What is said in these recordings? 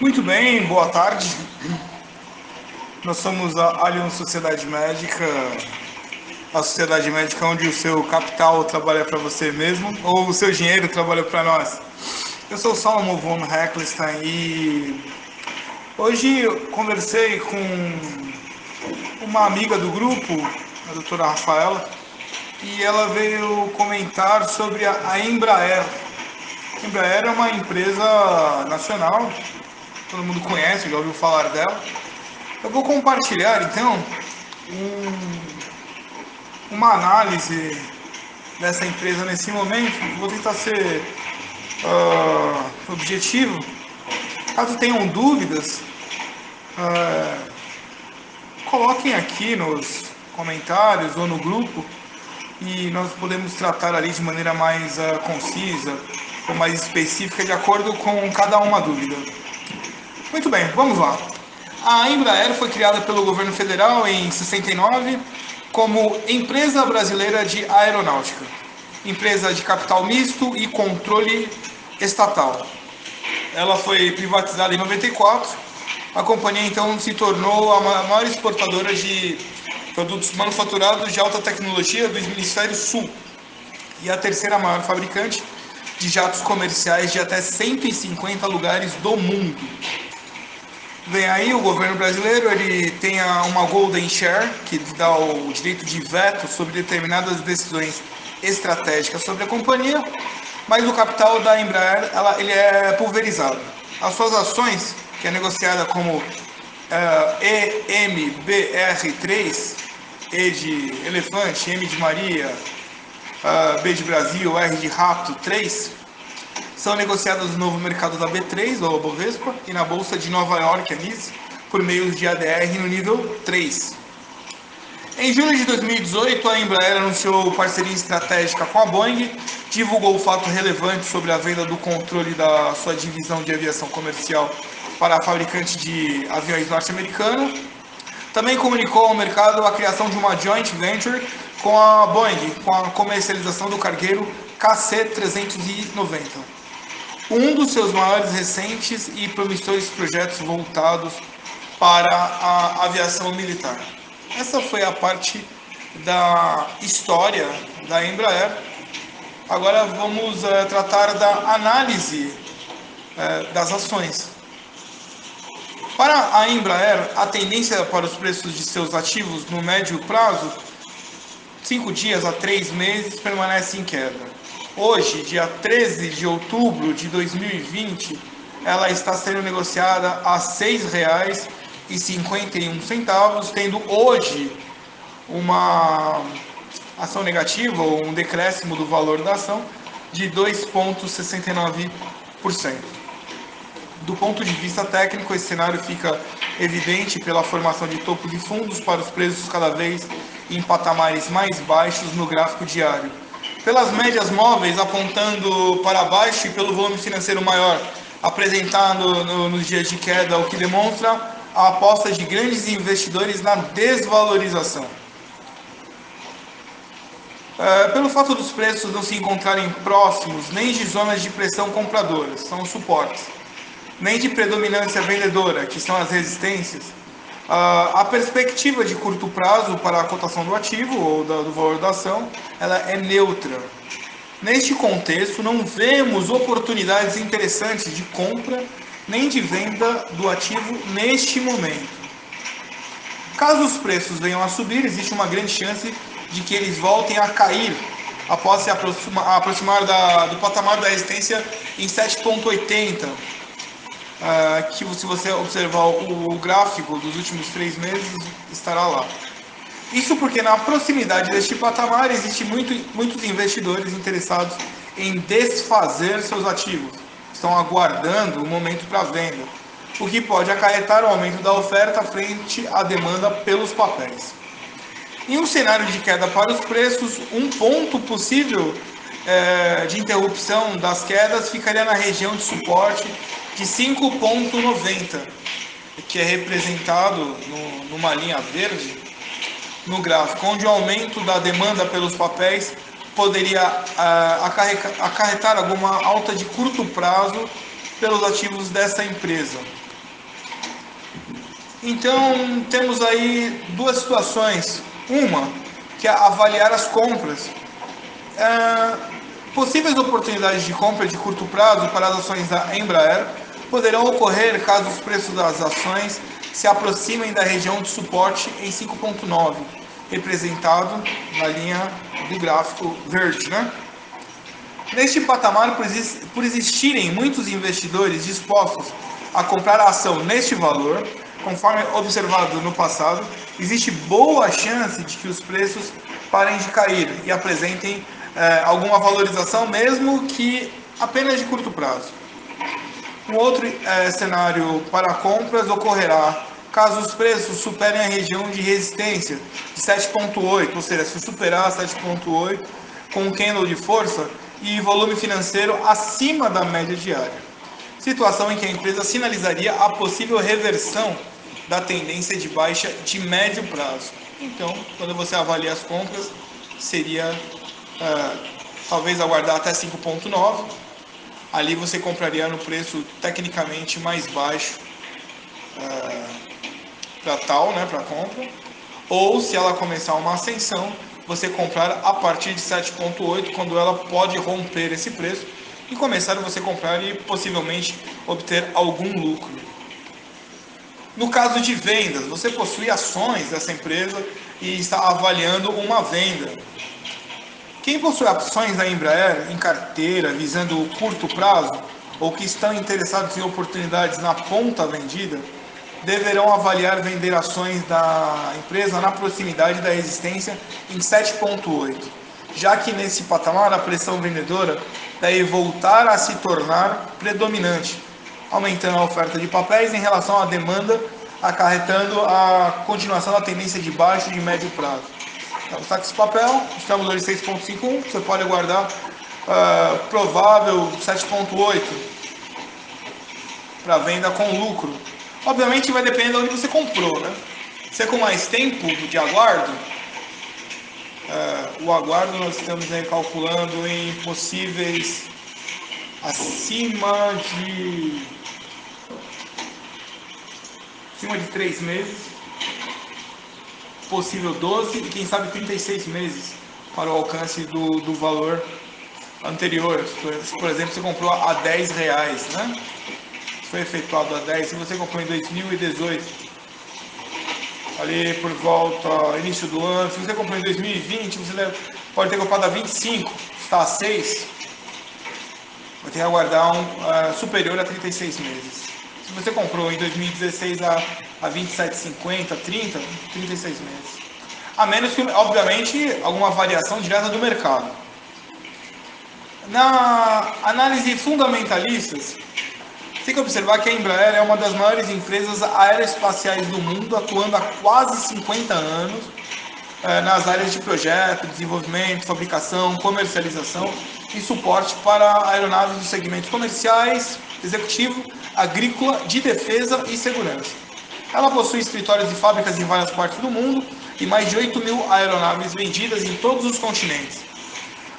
Muito bem, boa tarde. Nós somos a Allianz Sociedade Médica, a sociedade médica onde o seu capital trabalha para você mesmo ou o seu dinheiro trabalha para nós. Eu sou Salomon von Heckelstein e hoje eu conversei com uma amiga do grupo, a doutora Rafaela, e ela veio comentar sobre a Embraer. A Embraer é uma empresa nacional todo mundo conhece, já ouviu falar dela. Eu vou compartilhar então um, uma análise dessa empresa nesse momento. Vou tentar ser uh, objetivo. Caso tenham dúvidas, uh, coloquem aqui nos comentários ou no grupo e nós podemos tratar ali de maneira mais uh, concisa ou mais específica de acordo com cada uma dúvida. Muito bem, vamos lá. A Embraer foi criada pelo governo federal em 69 como Empresa Brasileira de Aeronáutica, empresa de capital misto e controle estatal. Ela foi privatizada em 94. A companhia então se tornou a maior exportadora de produtos manufaturados de alta tecnologia do hemisfério sul e a terceira maior fabricante de jatos comerciais de até 150 lugares do mundo. Vem aí o governo brasileiro, ele tem uma golden share, que dá o direito de veto sobre determinadas decisões estratégicas sobre a companhia, mas o capital da Embraer ela, ele é pulverizado. As suas ações, que é negociada como é, EMBR3, E de elefante, M de Maria, uh, B de Brasil, R de rato 3, são negociadas no novo mercado da B3, ou Bovespa, e na Bolsa de Nova York, a NIS, por meio de ADR no nível 3. Em julho de 2018, a Embraer anunciou parceria estratégica com a Boeing, divulgou o fato relevante sobre a venda do controle da sua divisão de aviação comercial para a fabricante de aviões norte-americana. Também comunicou ao mercado a criação de uma joint venture com a Boeing, com a comercialização do cargueiro KC-390 um dos seus maiores recentes e promissores projetos voltados para a aviação militar. Essa foi a parte da história da Embraer. Agora vamos uh, tratar da análise uh, das ações. Para a Embraer, a tendência para os preços de seus ativos no médio prazo, cinco dias a três meses, permanece em queda. Hoje, dia 13 de outubro de 2020, ela está sendo negociada a R$ 6,51, tendo hoje uma ação negativa ou um decréscimo do valor da ação de 2,69%. Do ponto de vista técnico, esse cenário fica evidente pela formação de topos e fundos para os preços cada vez em patamares mais baixos no gráfico diário pelas médias móveis apontando para baixo e pelo volume financeiro maior apresentado no, nos dias de queda, o que demonstra a aposta de grandes investidores na desvalorização. É, pelo fato dos preços não se encontrarem próximos nem de zonas de pressão compradoras, são os suportes, nem de predominância vendedora, que são as resistências, A perspectiva de curto prazo para a cotação do ativo ou do valor da ação, ela é neutra. Neste contexto, não vemos oportunidades interessantes de compra nem de venda do ativo neste momento. Caso os preços venham a subir, existe uma grande chance de que eles voltem a cair após se aproximar, aproximar da, do patamar da resistência em 7,80 uh, que se você observar o, gráfico dos últimos três meses, estará lá. Isso porque na proximidade deste patamar existe muito, muitos investidores interessados em desfazer seus ativos, estão aguardando o momento para venda, o que pode acarretar o aumento da oferta frente à demanda pelos papéis. Em um cenário de queda para os preços, um ponto possível é, de interrupção das quedas ficaria na região de suporte de 5,90, que é representado no, numa linha verde no gráfico, onde o aumento da demanda pelos papéis poderia uh, acarretar alguma alta de curto prazo pelos ativos dessa empresa. Então, temos aí duas situações. Uma, que é avaliar as compras. É, possíveis oportunidades de compra de curto prazo para as ações da Embraer poderão ocorrer caso os preços das ações se aproximem da região de suporte em 5.9, representado na linha do gráfico verde. Né? Neste patamar, por existirem muitos investidores dispostos a comprar a ação neste valor, conforme observado no passado, existe boa chance de que os preços parem de cair e apresentem eh, alguma valorização, mesmo que apenas de curto prazo. Um outro eh, cenário para compras ocorrerá caso os preços superem a região de resistência de 7,8, ou seja, se superar 7,8 com um candle de força e volume financeiro acima da média diária. Situação em que a empresa sinalizaria a possível reversão da tendência de baixa de médio prazo. Então, quando você avalia as compras, seria uh, talvez aguardar até 5,9. Ali você compraria no preço tecnicamente mais baixo uh, para tal, né, para compra. Ou se ela começar uma ascensão, você comprar a partir de 7,8, quando ela pode romper esse preço e começar você comprar e possivelmente obter algum lucro. No caso de vendas, você possui ações dessa empresa e está avaliando uma venda. Quem possui ações da Embraer em carteira visando o curto prazo ou que estão interessados em oportunidades na ponta vendida, deverão avaliar vender ações da empresa na proximidade da resistência em 7,8, já que nesse patamar a pressão vendedora deve voltar a se tornar predominante aumentando a oferta de papéis em relação à demanda, acarretando a continuação da tendência de baixo de médio prazo. Então, está esse papel, estamos em 6.51, você pode aguardar uh, provável 7.8 para venda com lucro. Obviamente vai depender de onde você comprou, né? É com mais tempo de aguardo, uh, o aguardo nós estamos aí calculando em possíveis acima de acima de 3 meses, possível 12 e quem sabe 36 meses para o alcance do, do valor anterior. Por exemplo, você comprou a 10 reais, né? Foi efetuado a 10, se você comprou em 2018, ali por volta, início do ano, se você comprou em 2020, você pode ter comprado a 25, está a 6, vai ter que aguardar um uh, superior a 36 meses. Se você comprou em 2016 a, a 27,50, 30, 36 meses. A menos que, obviamente, alguma variação direta do mercado. Na análise fundamentalistas, tem que observar que a Embraer é uma das maiores empresas aeroespaciais do mundo, atuando há quase 50 anos eh, nas áreas de projeto, desenvolvimento, fabricação, comercialização e suporte para aeronaves dos segmentos comerciais, executivo, agrícola, de defesa e segurança. Ela possui escritórios e fábricas em várias partes do mundo e mais de 8 mil aeronaves vendidas em todos os continentes.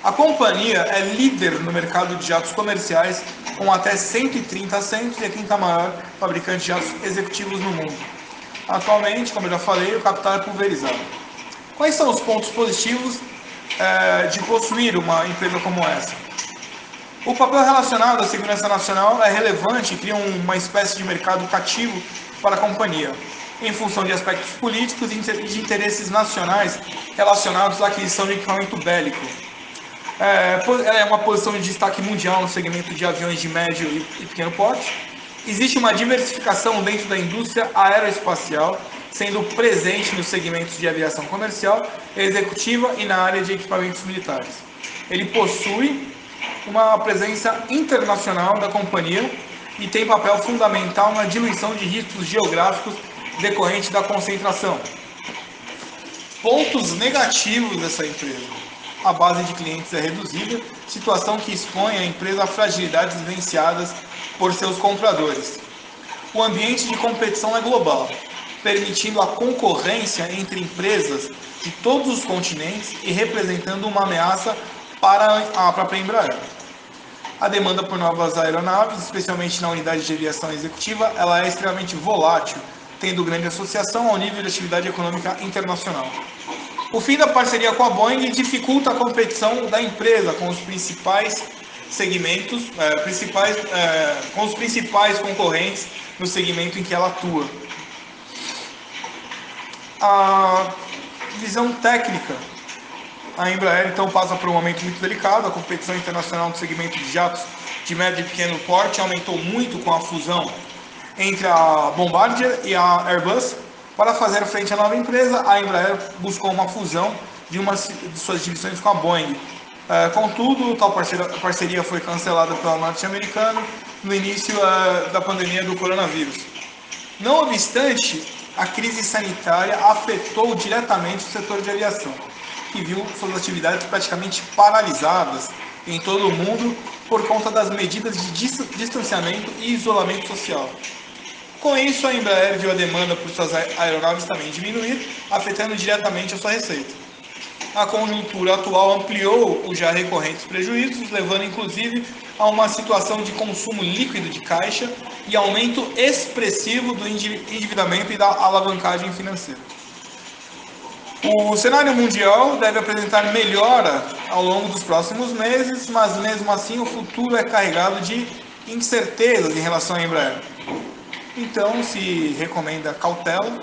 A companhia é líder no mercado de jatos comerciais, com até 130 assentos e a quinta maior fabricante de jatos executivos no mundo. Atualmente, como eu já falei, o capital é pulverizado. Quais são os pontos positivos é, de possuir uma empresa como essa? O papel relacionado à segurança nacional é relevante e cria uma espécie de mercado cativo para a companhia, em função de aspectos políticos e de interesses nacionais relacionados à aquisição de equipamento bélico. É, ela é uma posição de destaque mundial no segmento de aviões de médio e pequeno porte. Existe uma diversificação dentro da indústria aeroespacial, sendo presente nos segmentos de aviação comercial, executiva e na área de equipamentos militares. Ele possui uma presença internacional da companhia e tem papel fundamental na diluição de riscos geográficos decorrentes da concentração. Pontos negativos dessa empresa. A base de clientes é reduzida, situação que expõe a empresa a fragilidades vivenciadas por seus compradores. O ambiente de competição é global, permitindo a concorrência entre empresas de todos os continentes e representando uma ameaça para a própria Embraer. A demanda por novas aeronaves, especialmente na unidade de aviação executiva, ela é extremamente volátil tendo grande associação ao nível de atividade econômica internacional. O fim da parceria com a Boeing dificulta a competição da empresa com os principais segmentos, é, principais, é, com os principais concorrentes no segmento em que ela atua. A visão técnica. A Embraer então passa por um momento muito delicado. A competição internacional no segmento de jatos de médio e pequeno porte aumentou muito com a fusão entre a Bombardier e a Airbus. Para fazer frente à nova empresa, a Embraer buscou uma fusão de uma de suas divisões com a Boeing. É, contudo, tal parceria foi cancelada pela norte-americana no início é, da pandemia do coronavírus. Não obstante, a crise sanitária afetou diretamente o setor de aviação, que viu suas atividades praticamente paralisadas em todo o mundo por conta das medidas de distanciamento e isolamento social. Com isso, a Embraer viu a demanda por suas aeronaves também diminuir, afetando diretamente a sua receita. A conjuntura atual ampliou os já recorrentes prejuízos, levando inclusive a uma situação de consumo líquido de caixa e aumento expressivo do endividamento e da alavancagem financeira. O cenário mundial deve apresentar melhora ao longo dos próximos meses, mas mesmo assim o futuro é carregado de incertezas em relação à Embraer. Então se recomenda cautela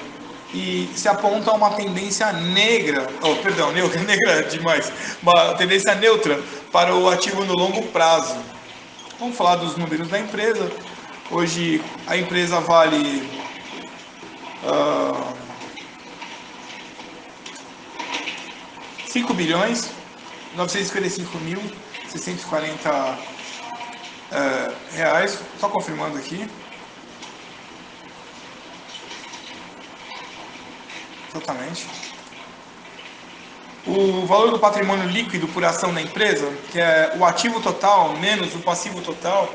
e se aponta uma tendência negra, oh, perdão, negra demais, uma tendência neutra para o ativo no longo prazo. Vamos falar dos números da empresa. Hoje a empresa vale uh, 5 bilhões 955 mil 640 uh, reais. Só confirmando aqui. Totalmente. O valor do patrimônio líquido por ação da empresa, que é o ativo total menos o passivo total,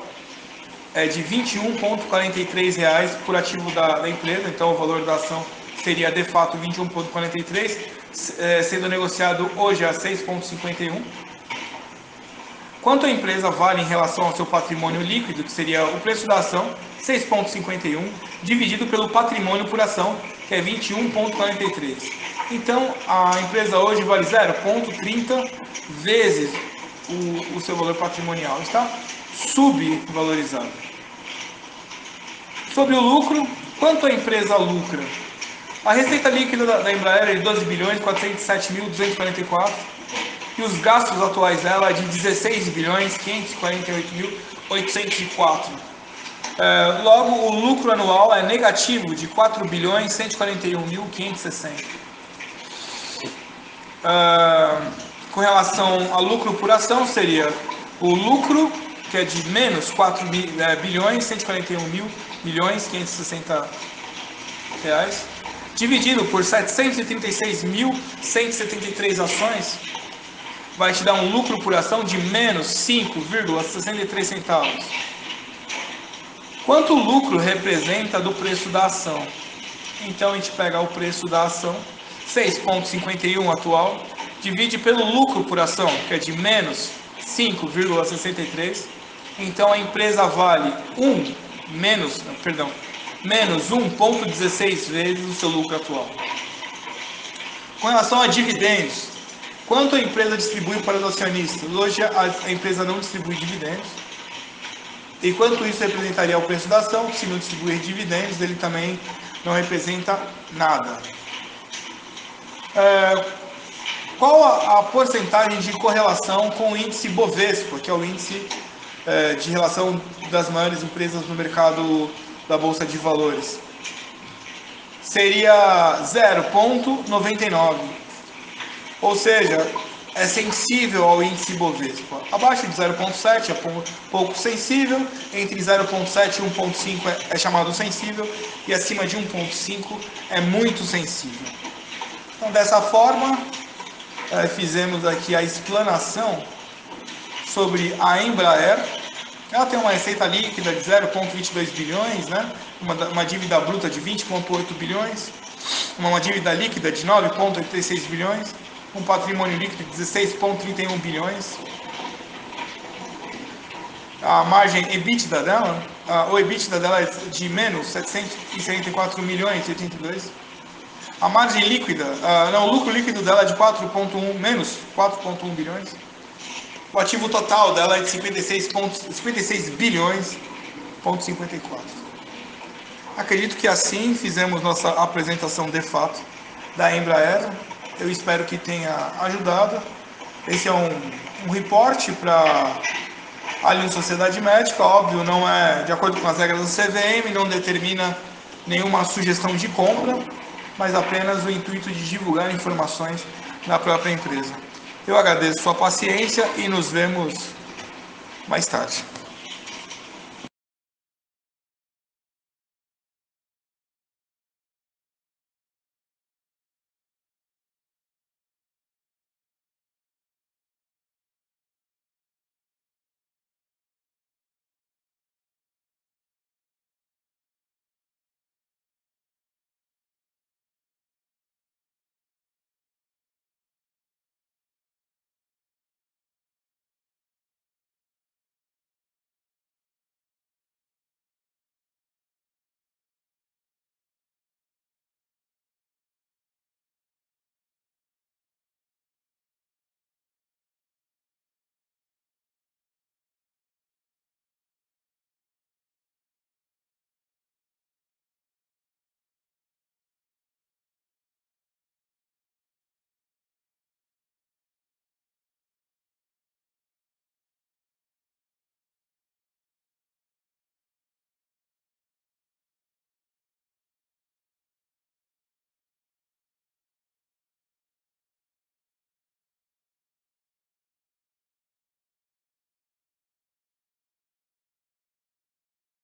é de R$ 21,43 por ativo da, da, empresa. Então, o valor da ação seria de fato 21,43 é, sendo negociado hoje a 6,51. Quanto a empresa vale em relação ao seu patrimônio líquido, que seria o preço da ação, 6,51, dividido pelo patrimônio por ação, que é 21,43. Então, a empresa hoje vale 0,30 vezes o, o seu valor patrimonial. Está subvalorizado. Sobre o lucro, quanto a empresa lucra? A receita líquida da, Embraer é de 12 bilhões 407 mil 244 e os gastos atuais dela é de 16 bilhões 548 mil 804. É, logo, o lucro anual é negativo de 4 bilhões 141 mil 560. É, com relação ao lucro por ação, seria o lucro, que é de menos 4 é, bilhões 141 mil milhões 560 reais dividido por 736.173 ações, vai te dar um lucro por ação de menos 5,63 centavos. Quanto o lucro representa do preço da ação? Então a gente pega o preço da ação, 6,51 atual, divide pelo lucro por ação, que é de menos 5,63. Então a empresa vale 1 menos, perdão, menos 1,16 vezes o seu lucro atual. Com relação a dividendos, quanto a empresa distribui para os acionistas? Hoje a empresa não distribui dividendos. E quanto isso representaria o preço da ação? Se não distribuir dividendos, ele também não representa nada. É, qual a, a, porcentagem de correlação com o índice Bovespa, que é o índice é, de relação das maiores empresas no mercado da Bolsa de Valores seria 0,99. Ou seja, é sensível ao índice Bovespa. Abaixo de 0,7 é pouco sensível, entre 0,7 e 1,5 é, é chamado sensível, e acima de 1,5 é muito sensível. Então, dessa forma, é, fizemos aqui a explanação sobre a Embraer ela tem uma receita líquida de 0,22 bilhões, né? uma, uma dívida bruta de 20,8 bilhões, uma, uma dívida líquida de 9,86 bilhões, um patrimônio líquido de 16,31 bilhões. A margem EBITDA dela uh, o EBITDA dela é de menos 774 milhões e 82. A margem líquida, uh, não, o lucro líquido dela é de 4.1 menos 4.1 bilhões. O ativo total dela é de 56, pontos, 56 bilhões, ponto 54. Acredito que assim fizemos nossa apresentação de fato da Embraer. Eu espero que tenha ajudado. Esse é um, um reporte para a Sociedade Médica, óbvio, não é de acordo com as regras do CVM, não determina nenhuma sugestão de compra, mas apenas o intuito de divulgar informações da própria empresa. Eu agradeço sua paciência e nos vemos mais tarde.